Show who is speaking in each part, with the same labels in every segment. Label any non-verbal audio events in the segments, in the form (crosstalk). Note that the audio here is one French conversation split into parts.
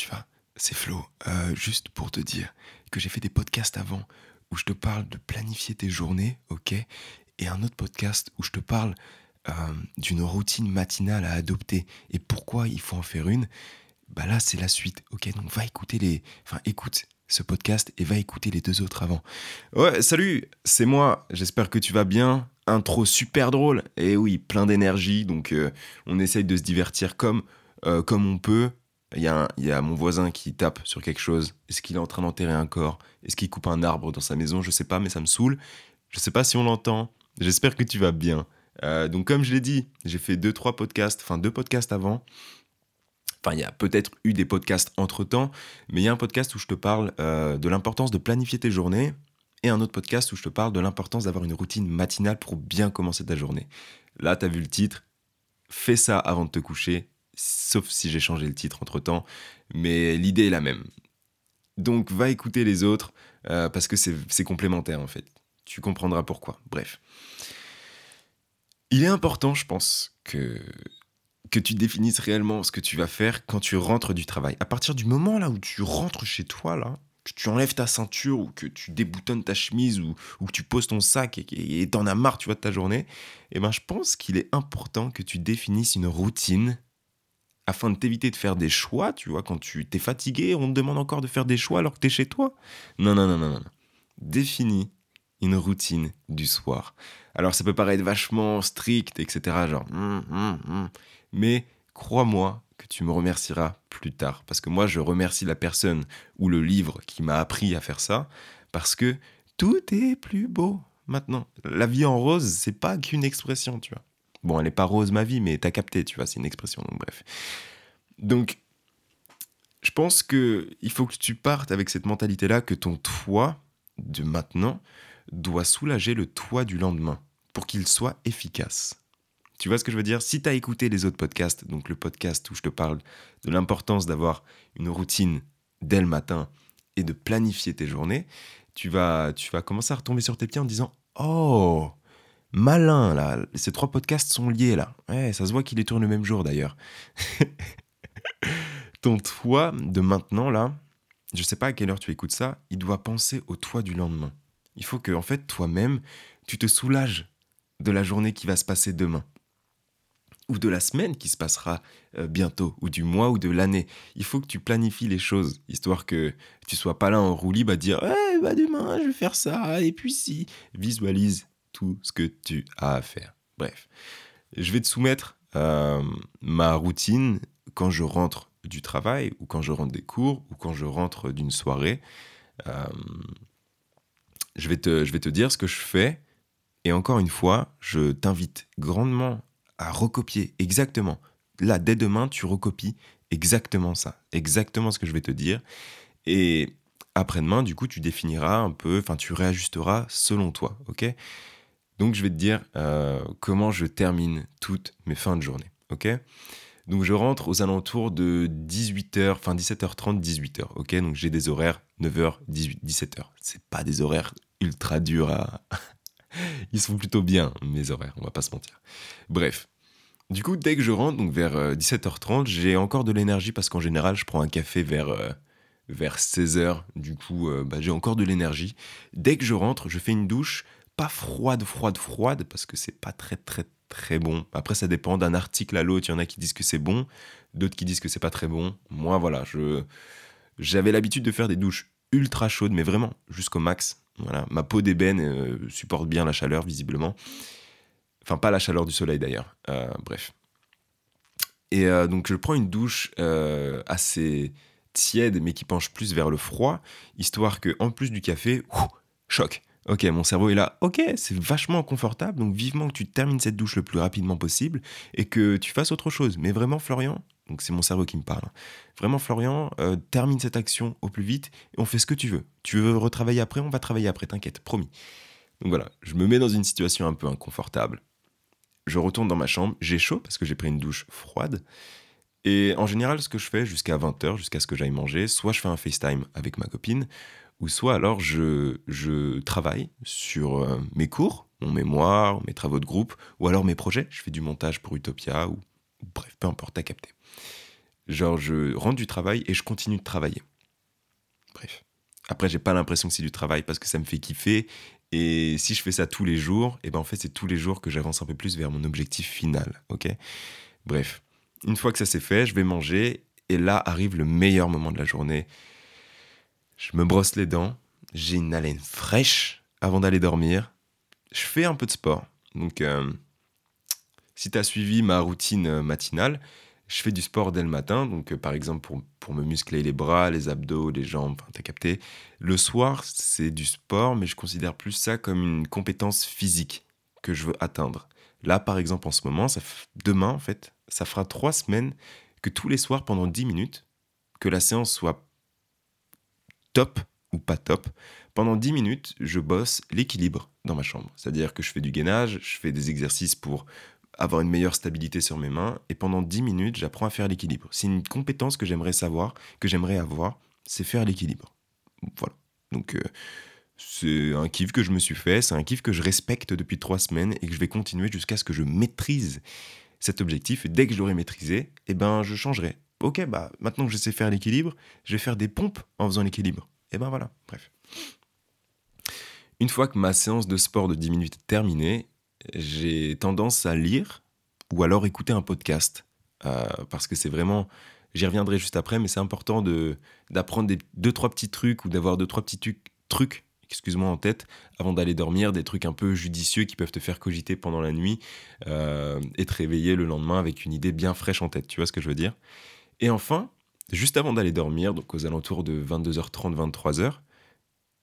Speaker 1: tu vas C'est Flo. Euh, juste pour te dire que j'ai fait des podcasts avant où je te parle de planifier tes journées, ok? Et un autre podcast où je te parle euh, d'une routine matinale à adopter et pourquoi il faut en faire une. Bah là, c'est la suite, ok? Donc va écouter les. Enfin, écoute ce podcast et va écouter les deux autres avant. Ouais, salut, c'est moi. J'espère que tu vas bien. Intro super drôle. Et oui, plein d'énergie. Donc, euh, on essaye de se divertir comme, comme on peut. Il y, a mon voisin qui tape sur quelque chose. Est-ce qu'il est en train d'enterrer un corps? Est-ce qu'il coupe un arbre dans sa maison? Je sais pas, mais ça me saoule. Je sais pas si on l'entend. J'espère que tu vas bien. Euh, donc, comme je l'ai dit, j'ai fait deux, trois podcasts, enfin deux podcasts avant. Enfin, il y a peut-être eu des podcasts entre-temps, mais il y a un podcast où je te parle euh, de l'importance de planifier tes journées et un autre podcast où je te parle de l'importance d'avoir une routine matinale pour bien commencer ta journée. Là, tu as vu le titre. Fais ça avant de te coucher, sauf si j'ai changé le titre entre-temps, mais l'idée est la même. Donc, va écouter les autres euh, parce que c'est complémentaire en fait. Tu comprendras pourquoi. Bref. Il est important, je pense, que que tu définisses réellement ce que tu vas faire quand tu rentres du travail. À partir du moment là où tu rentres chez toi, là, que tu enlèves ta ceinture ou que tu déboutonnes ta chemise ou, que tu poses ton sac et t'en as marre, tu vois, de ta journée, eh ben, je pense qu'il est important que tu définisses une routine afin de t'éviter de faire des choix, tu vois, quand tu t'es fatigué, on te demande encore de faire des choix alors que tu es chez toi. Non, non, non, non, non. Définis une routine du soir. Alors ça peut paraître vachement strict, etc. Genre, hum, hum, hum mais crois-moi que tu me remercieras plus tard. Parce que moi, je remercie la personne ou le livre qui m'a appris à faire ça, parce que tout est plus beau maintenant. La vie en rose, c'est pas qu'une expression, tu vois. Bon, elle n'est pas rose ma vie, mais t'as capté, tu vois, c'est une expression, donc bref. Donc, je pense que il faut que tu partes avec cette mentalité-là que ton toit de maintenant doit soulager le toit du lendemain pour qu'il soit efficace. Tu vois ce que je veux dire? Si tu écouté les autres podcasts, donc le podcast où je te parle de l'importance d'avoir une routine dès le matin et de planifier tes journées, tu vas, tu vas commencer à retomber sur tes pieds en disant Oh, malin là, ces trois podcasts sont liés là. Ouais, ça se voit qu'ils les tournent le même jour d'ailleurs. (laughs) Ton toi de maintenant là, je sais pas à quelle heure tu écoutes ça, il doit penser au toi du lendemain. Il faut que en fait toi-même, tu te soulages de la journée qui va se passer demain ou de la semaine qui se passera euh, bientôt, ou du mois ou de l'année. Il faut que tu planifies les choses, histoire que tu sois pas là en roue libre à dire Eh, bah demain, je vais faire ça, et puis si. Visualise tout ce que tu as à faire. Bref, je vais te soumettre euh, ma routine quand je rentre du travail, ou quand je rentre des cours, ou quand je rentre d'une soirée. Euh, je, vais te, je vais te dire ce que je fais. Et encore une fois, je t'invite grandement à recopier exactement. Là, dès demain, tu recopies exactement ça, exactement ce que je vais te dire. Et après-demain, du coup, tu définiras un peu, enfin, tu réajusteras selon toi, ok? Donc, je vais te dire euh, comment je termine toutes mes fins de journée, ok? Donc je rentre aux alentours de 18h, enfin 17h30, 18h, ok? Donc j'ai des horaires 9h, 18, 17h. C'est pas des horaires ultra durs (laughs) Ils sont plutôt bien, mes horaires, on va pas se mentir. Bref. Du coup, dès que je rentre, donc vers 17h30, euh, j'ai encore de l'énergie parce qu'en général, je prends un café vers, euh, vers 16h. Du coup, bah, j'ai encore de l'énergie. Dès que je rentre, je fais une douche, pas froide, froide, froide, parce que c'est pas très, très, très bon. Après, ça dépend d'un article à l'autre. Il y en a qui disent que c'est bon, d'autres qui disent que c'est pas très bon. Moi, voilà, je j'avais l'habitude de faire des douches ultra chaudes, mais vraiment jusqu'au max. Voilà, ma peau d'ébène euh, supporte bien la chaleur, visiblement. Enfin, pas la chaleur du soleil d'ailleurs. Euh, bref. Et euh, donc, je prends une douche assez tiède, mais qui penche plus vers le froid, histoire que, en plus du café, choc. Ok, mon cerveau est là. Ok, c'est vachement confortable, donc vivement que tu termines cette douche le plus rapidement possible et que tu fasses autre chose. Mais vraiment, Florian, donc c'est mon cerveau qui me parle. Vraiment, Florian, euh, termine cette action au plus vite et on fait ce que tu veux. Tu veux retravailler après, on va travailler après, t'inquiète, promis. Donc voilà, je me mets dans une situation un peu inconfortable. Je retourne dans ma chambre, j'ai chaud parce que j'ai pris une douche froide. Et en général, ce que je fais jusqu'à 20h, jusqu'à ce que j'aille manger, soit je fais un FaceTime avec ma copine, ou soit alors je, je travaille sur euh, mes cours, mon mémoire, mes travaux de groupe, ou alors mes projets. Je fais du montage pour Utopia, ou bref, peu importe, t'as capté Genre, je rentre du travail et je continue de travailler. Bref. Après, j'ai pas l'impression que c'est du travail parce que ça me fait kiffer. Et si je fais ça tous les jours, et eh ben en fait, c'est tous les jours que j'avance un peu plus vers mon objectif final. Ok? Bref. Une fois que ça c'est fait, je vais manger. Et là arrive le meilleur moment de la journée. Je me brosse les dents. J'ai une haleine fraîche avant d'aller dormir. Je fais un peu de sport. Donc, euh, si tu as suivi ma routine euh, matinale, je fais du sport dès le matin, donc euh, par exemple pour, pour, me muscler les bras, les abdos, les jambes, t'as capté. Le soir, c'est du sport, mais je considère plus ça comme une compétence physique que je veux atteindre. Là, par exemple, en ce moment, ça demain, en fait, ça fera trois semaines que tous les soirs, pendant 10 minutes, que la séance soit top ou pas top, pendant 10 minutes, je bosse l'équilibre dans ma chambre. C'est-à-dire que je fais du gainage, je fais des exercices pour avoir une meilleure stabilité sur mes mains. Et pendant 10 minutes, j'apprends à faire l'équilibre. C'est une compétence que j'aimerais savoir, que j'aimerais avoir, c'est faire l'équilibre. Voilà. Donc, euh, c'est un kiff que je me suis fait, c'est un kiff que je respecte depuis trois semaines et que je vais continuer jusqu'à ce que je maîtrise cet objectif. Et dès que je l'aurai maîtrisé, eh ben, je changerai. Ok, bah, maintenant que je sais faire l'équilibre, je vais faire des pompes en faisant l'équilibre. Et ben voilà, bref. Une fois que ma séance de sport de 10 minutes est terminée, j'ai tendance à lire ou alors écouter un podcast. Euh, parce que c'est vraiment. J'y reviendrai juste après, mais c'est important d'apprendre des, deux, trois petits trucs ou d'avoir deux, trois petits trucs, excuse-moi, en tête avant d'aller dormir, des trucs un peu judicieux qui peuvent te faire cogiter pendant la nuit euh, et te réveiller le lendemain avec une idée bien fraîche en tête. Tu vois ce que je veux dire? Et enfin, juste avant d'aller dormir, donc aux alentours de 22h30, 23h,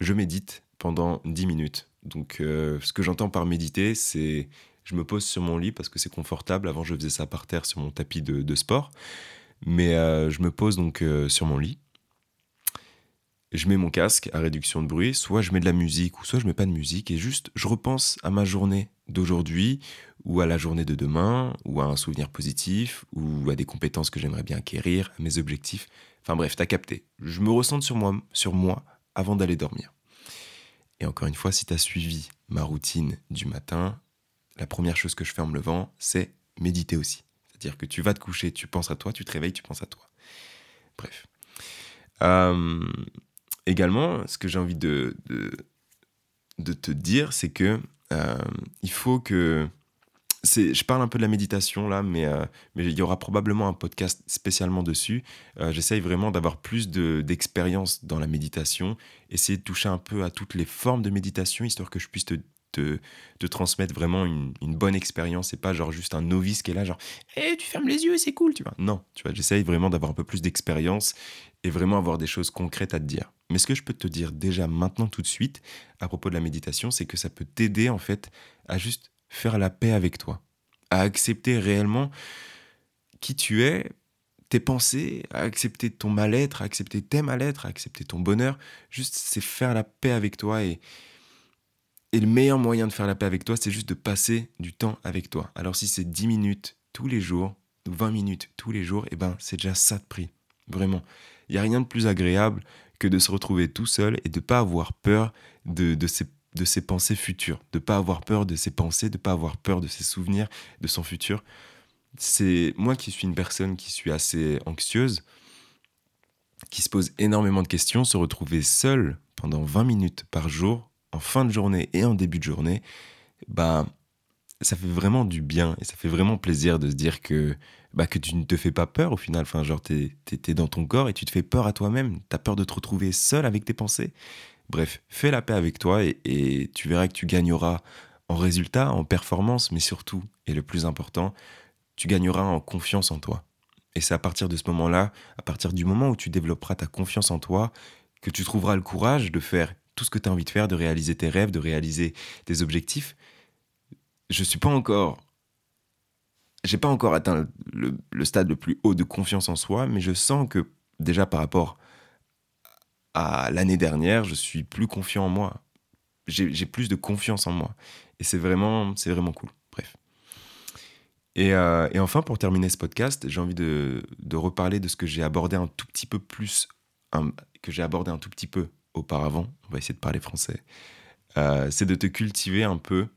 Speaker 1: je médite pendant 10 minutes. Donc, euh, ce que j'entends par méditer, c'est je me pose sur mon lit parce que c'est confortable. Avant, je faisais ça par terre sur mon tapis de, sport. Mais euh, je me pose donc euh, sur mon lit. Je mets mon casque à réduction de bruit. Soit je mets de la musique ou soit je mets pas de musique. Et juste, je repense à ma journée d'aujourd'hui ou à la journée de demain ou à un souvenir positif ou à des compétences que j'aimerais bien acquérir, à mes objectifs. Enfin bref, t'as capté. Je me ressens sur moi, sur moi avant d'aller dormir. Et encore une fois, si tu as suivi ma routine du matin, la première chose que je fais en me levant, c'est méditer aussi. C'est-à-dire que tu vas te coucher, tu penses à toi, tu te réveilles, tu penses à toi. Bref. Euh, également, ce que j'ai envie de, de, te dire, c'est que euh, il faut que je parle un peu de la méditation là, mais, euh, il y aura probablement un podcast spécialement dessus. Euh, j'essaye vraiment d'avoir plus d'expérience dans la méditation, essayer de toucher un peu à toutes les formes de méditation, histoire que je puisse te, transmettre vraiment une, bonne expérience et pas genre juste un novice qui est là, genre, eh, tu fermes les yeux, c'est cool, tu vois. Non, tu vois, j'essaye vraiment d'avoir un peu plus d'expérience et vraiment avoir des choses concrètes à te dire. Mais ce que je peux te dire déjà maintenant tout de suite à propos de la méditation, c'est que ça peut t'aider en fait à juste faire la paix avec toi, à accepter réellement qui tu es, tes pensées, à accepter ton mal-être, à accepter tes mal-être, à accepter ton bonheur. Juste, c'est faire la paix avec toi. Et, et le meilleur moyen de faire la paix avec toi, c'est juste de passer du temps avec toi. Alors si c'est 10 minutes tous les jours, ou 20 minutes tous les jours, et eh ben c'est déjà ça de prix. Vraiment. Il n'y a rien de plus agréable que de se retrouver tout seul et de ne pas avoir peur de, de ces de ses pensées futures, de pas avoir peur de ses pensées, de pas avoir peur de ses souvenirs, de son futur. C'est moi qui suis une personne qui suis assez anxieuse, qui se pose énormément de questions, se retrouver seul pendant 20 minutes par jour, en fin de journée et en début de journée, bah ça fait vraiment du bien et ça fait vraiment plaisir de se dire que bah, que tu ne te fais pas peur au final. Enfin, genre, t'es es, dans ton corps et tu te fais peur à toi-même. T'as peur de te retrouver seul avec tes pensées. Bref, fais la paix avec toi et, tu verras que tu gagneras en résultat, en performance, mais surtout, et le plus important, tu gagneras en confiance en toi. Et c'est à partir de ce moment-là, à partir du moment où tu développeras ta confiance en toi, que tu trouveras le courage de faire tout ce que tu as envie de faire, de réaliser tes rêves, de réaliser tes objectifs. Je suis pas encore. J'ai pas encore atteint le, le, stade le plus haut de confiance en soi, mais je sens que déjà par rapport à l'année dernière, je suis plus confiant en moi. J'ai plus de confiance en moi. Et c'est vraiment, vraiment cool. Bref. Et, euh, et, enfin, pour terminer ce podcast, j'ai envie de, reparler de ce que j'ai abordé un tout petit peu plus, que j'ai abordé un tout petit peu auparavant. On va essayer de parler français. Euh, c'est de te cultiver un peu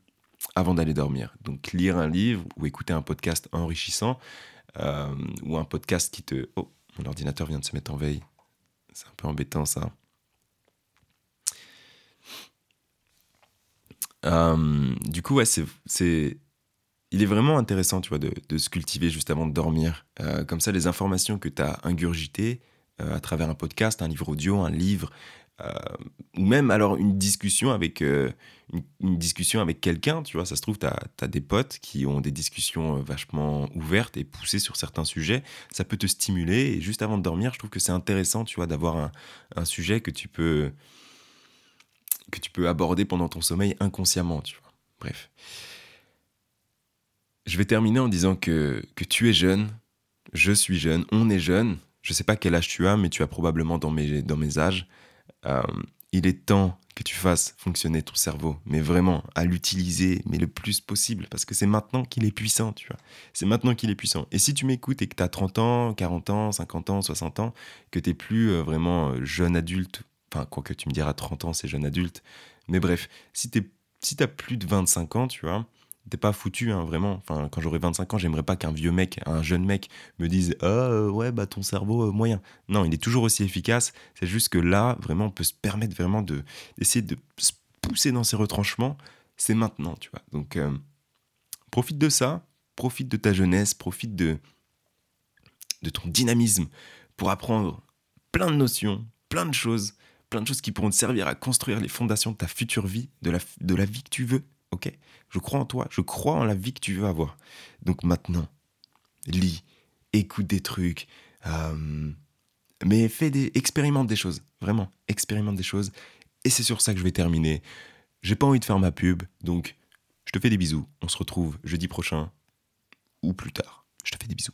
Speaker 1: avant d'aller dormir. Donc, lire un livre ou écouter un podcast enrichissant euh, ou un podcast qui te. Oh, Mon ordinateur vient de se mettre en veille. C'est un peu embêtant ça. Euh, du coup, ouais, c'est, il est vraiment intéressant, tu vois, de, se cultiver juste avant de dormir. Euh, comme ça, les informations que tu as ingurgitées euh, à travers un podcast, un livre audio, un livre, ou même alors une discussion avec, une, discussion avec quelqu'un, tu vois, ça se trouve, tu as, des potes qui ont des discussions vachement ouvertes et poussées sur certains sujets, ça peut te stimuler, et juste avant de dormir, je trouve que c'est intéressant, tu vois, d'avoir un, un, sujet que tu peux que tu peux aborder pendant ton sommeil inconsciemment, tu vois. Bref. Je vais terminer en disant que, que tu es jeune, je suis jeune, on est jeune. Je sais pas quel âge tu as, mais tu as probablement dans mes, dans mes âges. Euh, il est temps que tu fasses fonctionner ton cerveau, mais vraiment à l'utiliser, mais le plus possible, parce que c'est maintenant qu'il est puissant, tu vois. C'est maintenant qu'il est puissant. Et si tu m'écoutes et que tu as 30 ans, 40 ans, 50 ans, 60 ans, que tu plus euh, vraiment euh, jeune adulte Enfin, quoi que tu me diras 30 ans, c'est jeune adulte. Mais bref, si tu si as plus de 25 ans, tu vois, t'es pas foutu, hein, vraiment. Enfin, quand j'aurai 25 ans, j'aimerais pas qu'un vieux mec, un jeune mec, me dise Ah, ouais, bah ton cerveau, euh, moyen. Non, il est toujours aussi efficace. C'est juste que là, vraiment, on peut se permettre vraiment d'essayer de se pousser dans ses retranchements. C'est maintenant, tu vois. Donc, euh, profite de ça, profite de ta jeunesse, profite de, de ton dynamisme pour apprendre plein de notions, plein de choses plein de choses qui pourront te servir à construire les fondations de ta future vie, de la, de la vie que tu veux. Ok? Je crois en toi, je crois en la vie que tu veux avoir. Donc maintenant, lis, écoute des trucs, euh, mais fais des, expérimente des choses, vraiment, expérimente des choses. Et c'est sur ça que je vais terminer. J'ai pas envie de faire ma pub, donc je te fais des bisous. On se retrouve jeudi prochain ou plus tard. Je te fais des bisous.